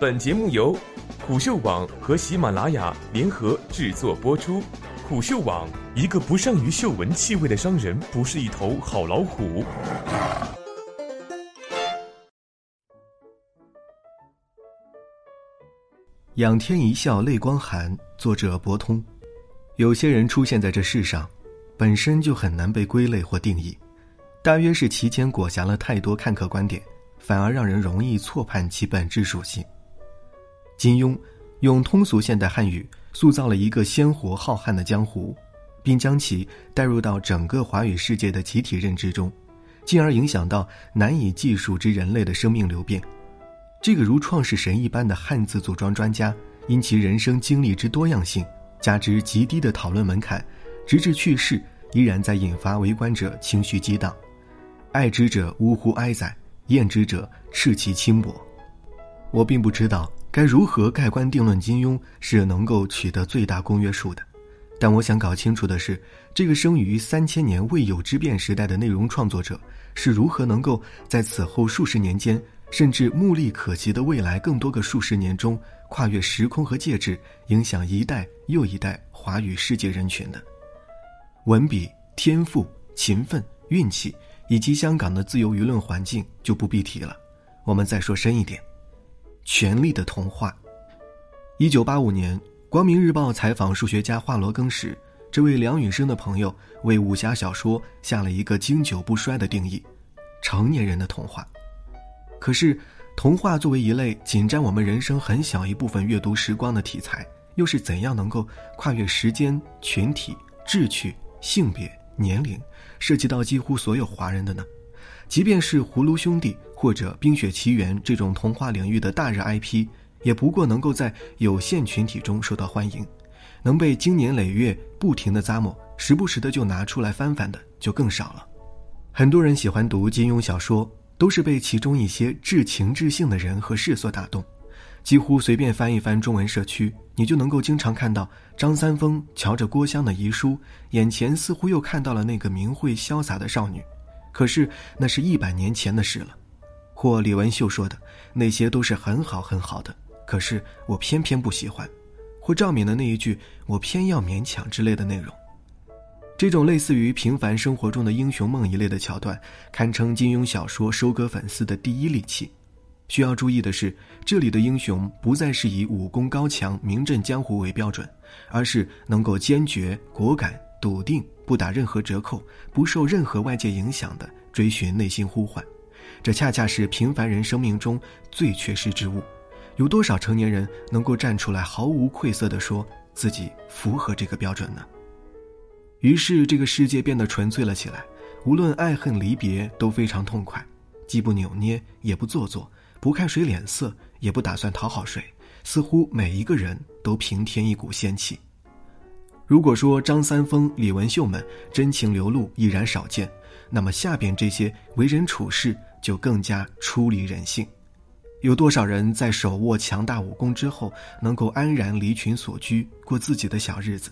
本节目由虎嗅网和喜马拉雅联合制作播出。虎嗅网：一个不善于嗅闻气味的商人，不是一头好老虎。仰天一笑泪光寒，作者博通。有些人出现在这世上，本身就很难被归类或定义，大约是其间裹挟了太多看客观点。反而让人容易错判其本质属性。金庸用通俗现代汉语塑造了一个鲜活浩瀚的江湖，并将其带入到整个华语世界的集体认知中，进而影响到难以计数之人类的生命流变。这个如创世神一般的汉字组装专家，因其人生经历之多样性，加之极低的讨论门槛，直至去世依然在引发围观者情绪激荡，爱之者呜呼哀哉。厌之者斥其轻薄，我并不知道该如何盖棺定论金庸是能够取得最大公约数的，但我想搞清楚的是，这个生于三千年未有之变时代的内容创作者是如何能够在此后数十年间，甚至目力可及的未来更多个数十年中，跨越时空和介质，影响一代又一代华语世界人群的。文笔、天赋、勤奋、运气。以及香港的自由舆论环境就不必提了。我们再说深一点，《权力的童话》。一九八五年，《光明日报》采访数学家华罗庚时，这位梁羽生的朋友为武侠小说下了一个经久不衰的定义：成年人的童话。可是，童话作为一类仅占我们人生很小一部分阅读时光的题材，又是怎样能够跨越时间、群体、志趣、性别？年龄涉及到几乎所有华人的呢，即便是《葫芦兄弟》或者《冰雪奇缘》这种童话领域的大热 IP，也不过能够在有限群体中受到欢迎，能被经年累月不停的咂摸，时不时的就拿出来翻翻的就更少了。很多人喜欢读金庸小说，都是被其中一些至情至性的人和事所打动。几乎随便翻一翻中文社区，你就能够经常看到张三丰瞧着郭襄的遗书，眼前似乎又看到了那个明慧潇洒的少女。可是那是一百年前的事了。或李文秀说的那些都是很好很好的，可是我偏偏不喜欢。或赵敏的那一句我偏要勉强之类的内容。这种类似于平凡生活中的英雄梦一类的桥段，堪称金庸小说收割粉丝的第一利器。需要注意的是，这里的英雄不再是以武功高强、名震江湖为标准，而是能够坚决、果敢、笃定，不打任何折扣，不受任何外界影响的追寻内心呼唤。这恰恰是平凡人生命中最缺失之物。有多少成年人能够站出来毫无愧色地说自己符合这个标准呢？于是，这个世界变得纯粹了起来，无论爱恨离别都非常痛快，既不扭捏，也不做作。不看谁脸色，也不打算讨好谁，似乎每一个人都平添一股仙气。如果说张三丰、李文秀们真情流露已然少见，那么下边这些为人处事就更加出离人性。有多少人在手握强大武功之后，能够安然离群所居，过自己的小日子？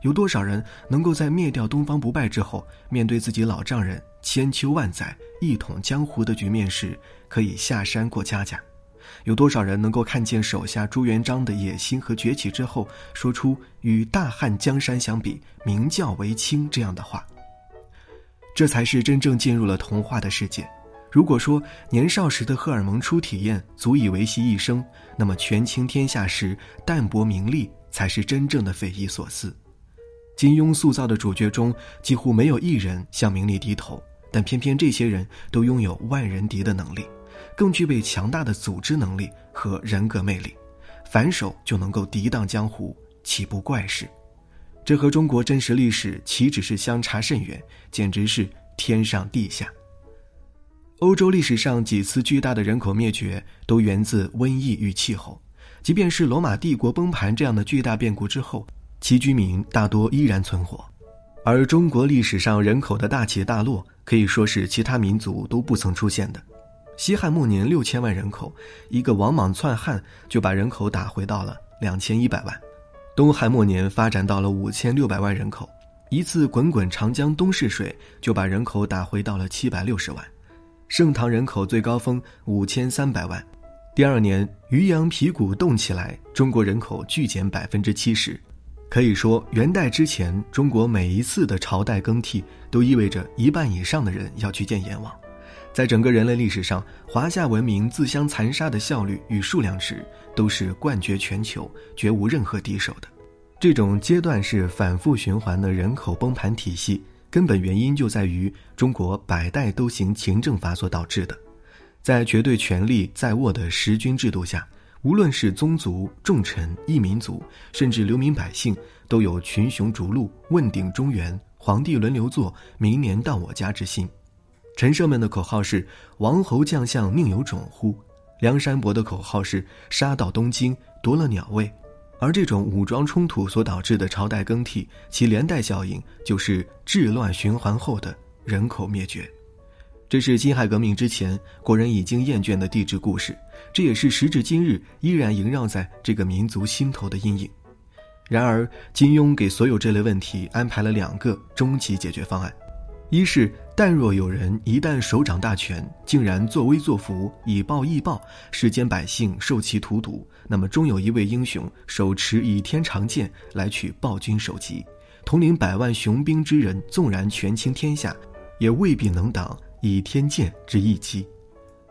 有多少人能够在灭掉东方不败之后，面对自己老丈人千秋万载一统江湖的局面时，可以下山过家家？有多少人能够看见手下朱元璋的野心和崛起之后，说出与大汉江山相比，名教为轻这样的话？这才是真正进入了童话的世界。如果说年少时的荷尔蒙初体验足以维系一生，那么权倾天下时淡泊名利才是真正的匪夷所思。金庸塑造的主角中，几乎没有一人向名利低头，但偏偏这些人都拥有万人敌的能力，更具备强大的组织能力和人格魅力，反手就能够涤荡江湖，岂不怪事？这和中国真实历史岂止是相差甚远，简直是天上地下。欧洲历史上几次巨大的人口灭绝，都源自瘟疫与气候，即便是罗马帝国崩盘这样的巨大变故之后。其居民大多依然存活，而中国历史上人口的大起大落，可以说是其他民族都不曾出现的。西汉末年六千万人口，一个王莽篡汉就把人口打回到了两千一百万；东汉末年发展到了五千六百万人口，一次滚滚长江东逝水就把人口打回到了七百六十万；盛唐人口最高峰五千三百万，第二年，渔阳皮鼓动起来，中国人口剧减百分之七十。可以说，元代之前，中国每一次的朝代更替，都意味着一半以上的人要去见阎王。在整个人类历史上，华夏文明自相残杀的效率与数量值，都是冠绝全球，绝无任何敌手的。这种阶段式反复循环的人口崩盘体系，根本原因就在于中国百代都行勤政法所导致的。在绝对权力在握的十君制度下，无论是宗族、重臣、异民族，甚至流民百姓，都有群雄逐鹿、问鼎中原、皇帝轮流坐、明年到我家之心。陈胜们的口号是“王侯将相宁有种乎”，梁山伯的口号是“杀到东京夺了鸟位”。而这种武装冲突所导致的朝代更替，其连带效应就是治乱循环后的人口灭绝。这是辛亥革命之前国人已经厌倦的帝制故事，这也是时至今日依然萦绕在这个民族心头的阴影。然而，金庸给所有这类问题安排了两个终极解决方案：一是但若有人一旦手掌大权，竟然作威作福，以暴易暴，世间百姓受其荼毒，那么终有一位英雄手持倚天长剑来取暴君首级，统领百万雄兵之人，纵然权倾天下，也未必能挡。倚天剑之一击，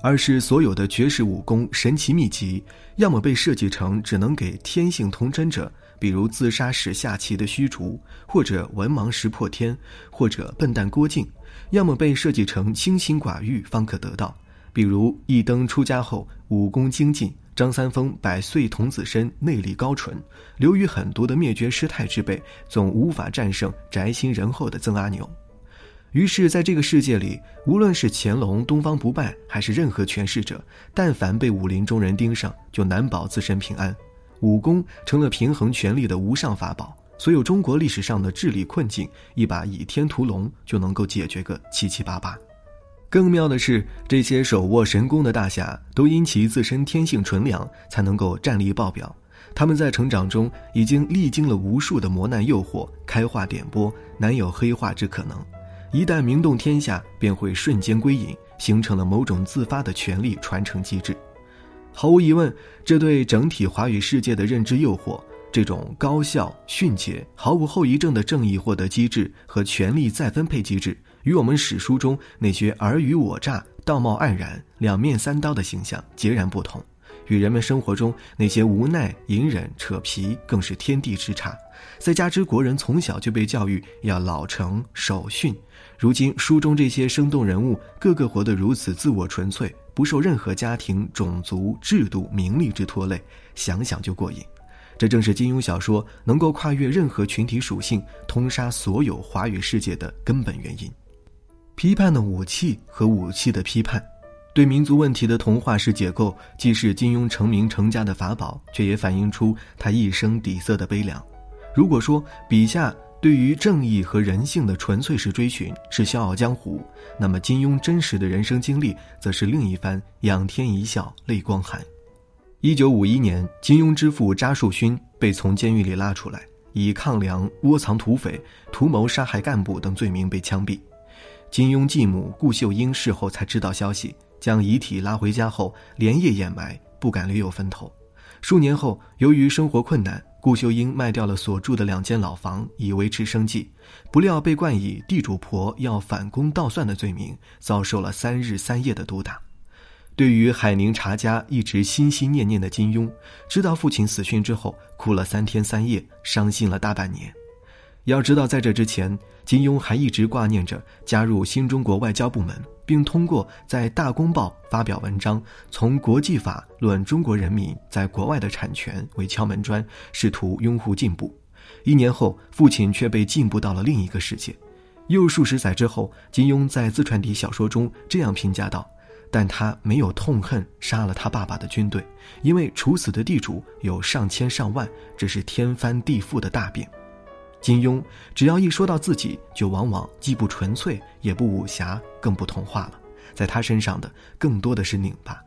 而是所有的绝世武功、神奇秘籍，要么被设计成只能给天性童真者，比如自杀时下棋的虚竹，或者文盲识破天，或者笨蛋郭靖；要么被设计成清心寡欲方可得到，比如一灯出家后武功精进，张三丰百岁童子身，内力高纯，流于狠毒的灭绝师太之辈，总无法战胜宅心仁厚的曾阿牛。于是，在这个世界里，无论是乾隆东方不败，还是任何权势者，但凡被武林中人盯上，就难保自身平安。武功成了平衡权力的无上法宝，所有中国历史上的治理困境，一把倚天屠龙就能够解决个七七八八。更妙的是，这些手握神功的大侠，都因其自身天性纯良，才能够战力爆表。他们在成长中已经历经了无数的磨难诱惑，开化点拨，难有黑化之可能。一旦名动天下，便会瞬间归隐，形成了某种自发的权力传承机制。毫无疑问，这对整体华语世界的认知诱惑，这种高效、迅捷、毫无后遗症的正义获得机制和权力再分配机制，与我们史书中那些尔虞我诈、道貌岸然、两面三刀的形象截然不同。与人们生活中那些无奈、隐忍、扯皮，更是天地之差。再加之国人从小就被教育要老成守训，如今书中这些生动人物，个个活得如此自我纯粹，不受任何家庭、种族、制度、名利之拖累，想想就过瘾。这正是金庸小说能够跨越任何群体属性，通杀所有华语世界的根本原因。批判的武器和武器的批判。对民族问题的童话式解构，既是金庸成名成家的法宝，却也反映出他一生底色的悲凉。如果说笔下对于正义和人性的纯粹式追寻是《笑傲江湖》，那么金庸真实的人生经历，则是另一番仰天一笑泪光寒。一九五一年，金庸之父查树勋被从监狱里拉出来，以抗粮、窝藏土匪、图谋杀害干部等罪名被枪毙。金庸继母顾秀英事后才知道消息。将遗体拉回家后，连夜掩埋，不敢留有坟头。数年后，由于生活困难，顾秀英卖掉了所住的两间老房，以维持生计。不料被冠以地主婆要反攻倒算的罪名，遭受了三日三夜的毒打。对于海宁查家一直心心念念的金庸，知道父亲死讯之后，哭了三天三夜，伤心了大半年。要知道，在这之前，金庸还一直挂念着加入新中国外交部门，并通过在《大公报》发表文章，从国际法论中国人民在国外的产权为敲门砖，试图拥护进步。一年后，父亲却被进步到了另一个世界。又数十载之后，金庸在自传体小说中这样评价道：“但他没有痛恨杀了他爸爸的军队，因为处死的地主有上千上万，这是天翻地覆的大变。”金庸只要一说到自己，就往往既不纯粹，也不武侠，更不童话了。在他身上的更多的是拧巴。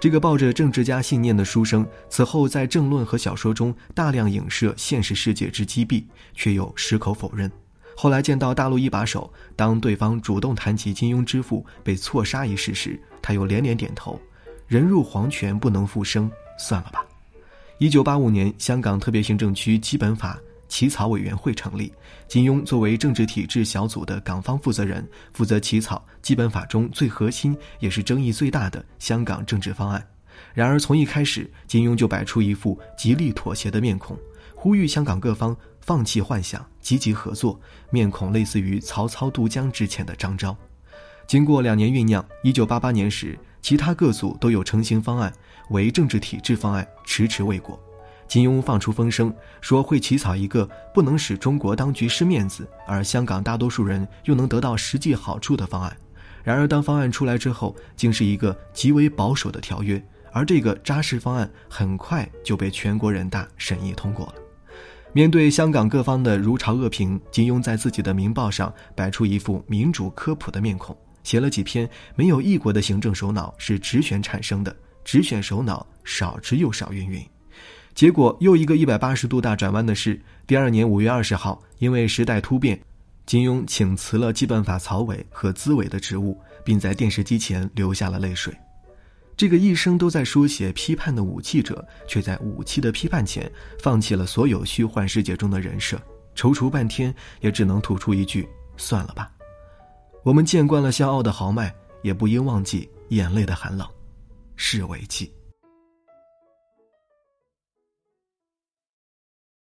这个抱着政治家信念的书生，此后在政论和小说中大量影射现实世界之击毙，却又矢口否认。后来见到大陆一把手，当对方主动谈起金庸之父被错杀一事时，他又连连点头。人入黄泉不能复生，算了吧。一九八五年，香港特别行政区基本法起草委员会成立，金庸作为政治体制小组的港方负责人，负责起草基本法中最核心也是争议最大的香港政治方案。然而，从一开始，金庸就摆出一副极力妥协的面孔，呼吁香港各方放弃幻想，积极合作，面孔类似于曹操渡江之前的张昭。经过两年酝酿，一九八八年时，其他各组都有成型方案，唯政治体制方案迟迟未果。金庸放出风声，说会起草一个不能使中国当局失面子，而香港大多数人又能得到实际好处的方案。然而，当方案出来之后，竟是一个极为保守的条约，而这个扎实方案很快就被全国人大审议通过了。面对香港各方的如潮恶评，金庸在自己的《明报》上摆出一副民主科普的面孔。写了几篇没有一国的行政首脑是直选产生的，直选首脑少之又少，云云。结果又一个一百八十度大转弯的是，第二年五月二十号，因为时代突变，金庸请辞了基本法曹委和资委的职务，并在电视机前流下了泪水。这个一生都在书写批判的武器者，却在武器的批判前放弃了所有虚幻世界中的人设，踌躇半天也只能吐出一句：“算了吧。”我们见惯了骄傲的豪迈，也不应忘记眼泪的寒冷，是为记。